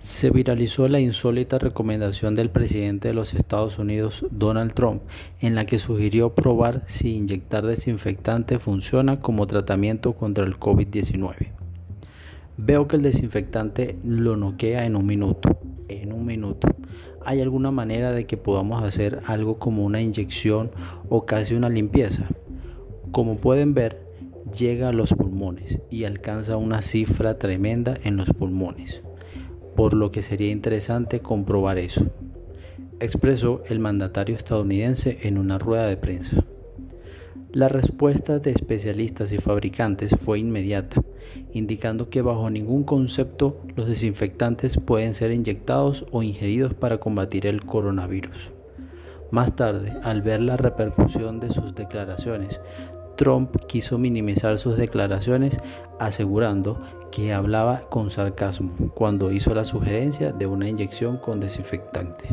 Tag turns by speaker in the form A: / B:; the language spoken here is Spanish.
A: Se viralizó la insólita recomendación del presidente de los Estados Unidos, Donald Trump, en la que sugirió probar si inyectar desinfectante funciona como tratamiento contra el COVID-19. Veo que el desinfectante lo noquea en un minuto. En un minuto. ¿Hay alguna manera de que podamos hacer algo como una inyección o casi una limpieza? Como pueden ver, llega a los pulmones y alcanza una cifra tremenda en los pulmones por lo que sería interesante comprobar eso, expresó el mandatario estadounidense en una rueda de prensa. La respuesta de especialistas y fabricantes fue inmediata, indicando que bajo ningún concepto los desinfectantes pueden ser inyectados o ingeridos para combatir el coronavirus. Más tarde, al ver la repercusión de sus declaraciones, Trump quiso minimizar sus declaraciones asegurando que hablaba con sarcasmo cuando hizo la sugerencia de una inyección con desinfectante.